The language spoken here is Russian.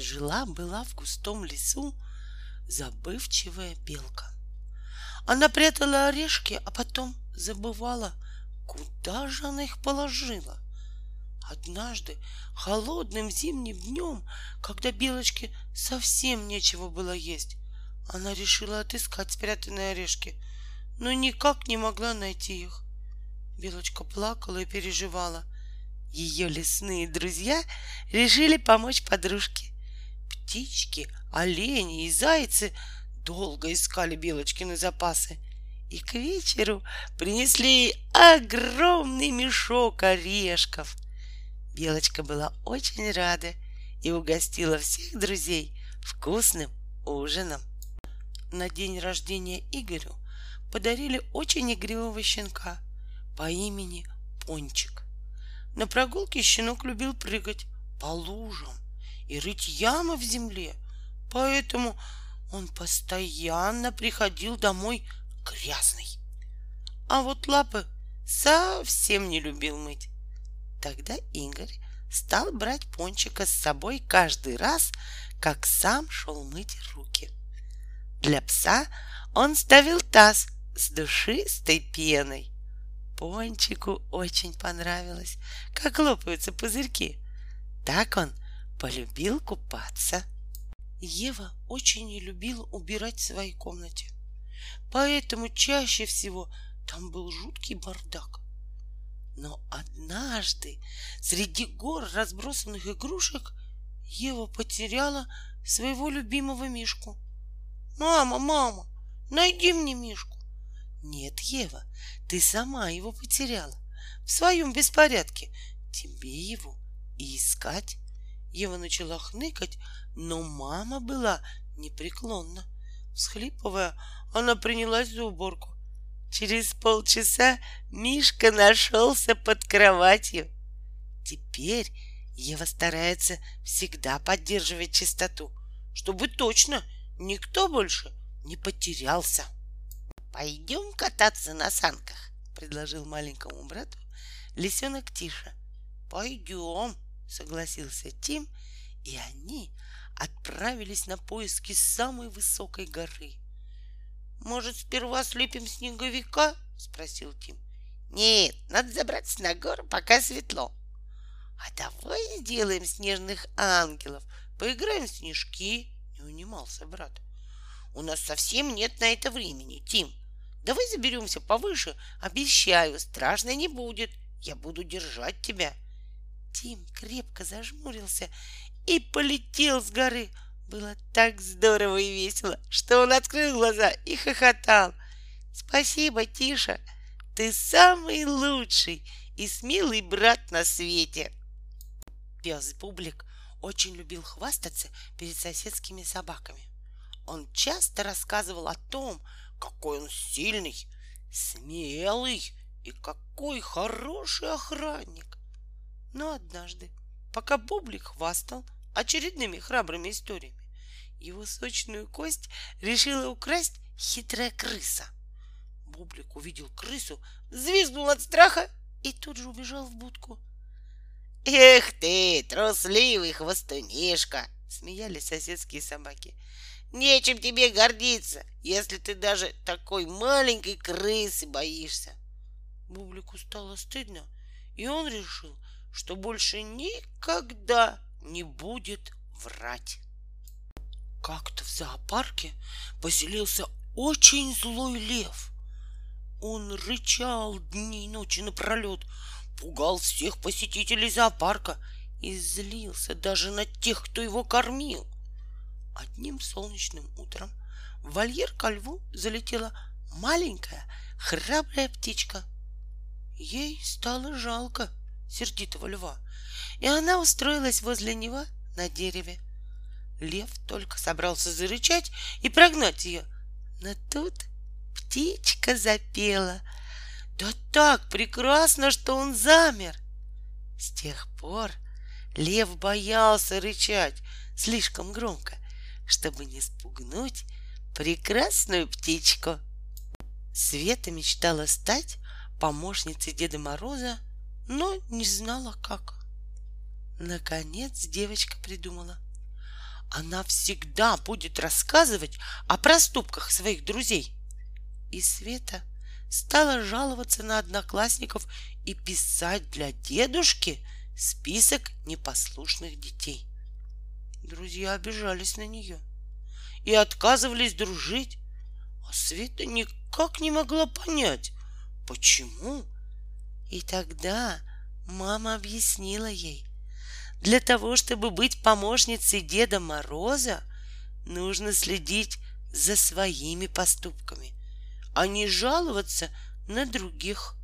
Жила-была в густом лесу забывчивая белка. Она прятала орешки, а потом забывала, куда же она их положила. Однажды, холодным зимним днем, когда белочке совсем нечего было есть, она решила отыскать спрятанные орешки, но никак не могла найти их. Белочка плакала и переживала. Ее лесные друзья решили помочь подружке. Птички, олени и зайцы долго искали Белочкины запасы и к вечеру принесли огромный мешок орешков. Белочка была очень рада и угостила всех друзей вкусным ужином. На день рождения Игорю подарили очень игривого щенка по имени Пончик. На прогулке щенок любил прыгать по лужам и рыть ямы в земле, поэтому он постоянно приходил домой грязный. А вот лапы совсем не любил мыть. Тогда Игорь стал брать пончика с собой каждый раз, как сам шел мыть руки. Для пса он ставил таз с душистой пеной. Пончику очень понравилось, как лопаются пузырьки. Так он полюбил купаться. Ева очень не любила убирать в своей комнате, поэтому чаще всего там был жуткий бардак. Но однажды среди гор разбросанных игрушек Ева потеряла своего любимого Мишку. «Мама, мама, найди мне Мишку!» «Нет, Ева, ты сама его потеряла. В своем беспорядке. Тебе его и искать». Ева начала хныкать, но мама была непреклонна. Всхлипывая, она принялась за уборку. Через полчаса Мишка нашелся под кроватью. Теперь Ева старается всегда поддерживать чистоту, чтобы точно никто больше не потерялся. «Пойдем кататься на санках», — предложил маленькому брату лисенок Тиша. «Пойдем», — согласился Тим, и они отправились на поиски самой высокой горы. «Может, сперва слепим снеговика?» — спросил Тим. «Нет, надо забраться на гору, пока светло». «А давай сделаем снежных ангелов, поиграем в снежки», — не унимался брат. «У нас совсем нет на это времени, Тим. Давай заберемся повыше, обещаю, страшно не будет. Я буду держать тебя». Тим крепко зажмурился и полетел с горы. Было так здорово и весело, что он открыл глаза и хохотал. Спасибо, Тиша, ты самый лучший и смелый брат на свете. Пес Бублик очень любил хвастаться перед соседскими собаками. Он часто рассказывал о том, какой он сильный, смелый и какой хороший охранник. Но однажды, пока Бублик хвастал очередными храбрыми историями. Его сочную кость решила украсть хитрая крыса. Бублик увидел крысу, взвизгнул от страха и тут же убежал в будку. «Эх ты, трусливый хвостунишка!» — смеялись соседские собаки. «Нечем тебе гордиться, если ты даже такой маленькой крысы боишься!» Бублику стало стыдно, и он решил, что больше никогда не будет врать. Как-то в зоопарке поселился очень злой лев. Он рычал дни и ночи напролет, пугал всех посетителей зоопарка и злился даже на тех, кто его кормил. Одним солнечным утром в вольер ко льву залетела маленькая храбрая птичка. Ей стало жалко сердитого льва — и она устроилась возле него на дереве. Лев только собрался зарычать и прогнать ее, но тут птичка запела. Да так прекрасно, что он замер. С тех пор лев боялся рычать слишком громко, чтобы не спугнуть прекрасную птичку. Света мечтала стать помощницей Деда Мороза, но не знала как. Наконец девочка придумала. она всегда будет рассказывать о проступках своих друзей. И Света стала жаловаться на одноклассников и писать для дедушки список непослушных детей. Друзья обижались на нее и отказывались дружить, а Света никак не могла понять, почему. И тогда мама объяснила ей, для того, чтобы быть помощницей Деда Мороза, нужно следить за своими поступками, а не жаловаться на других.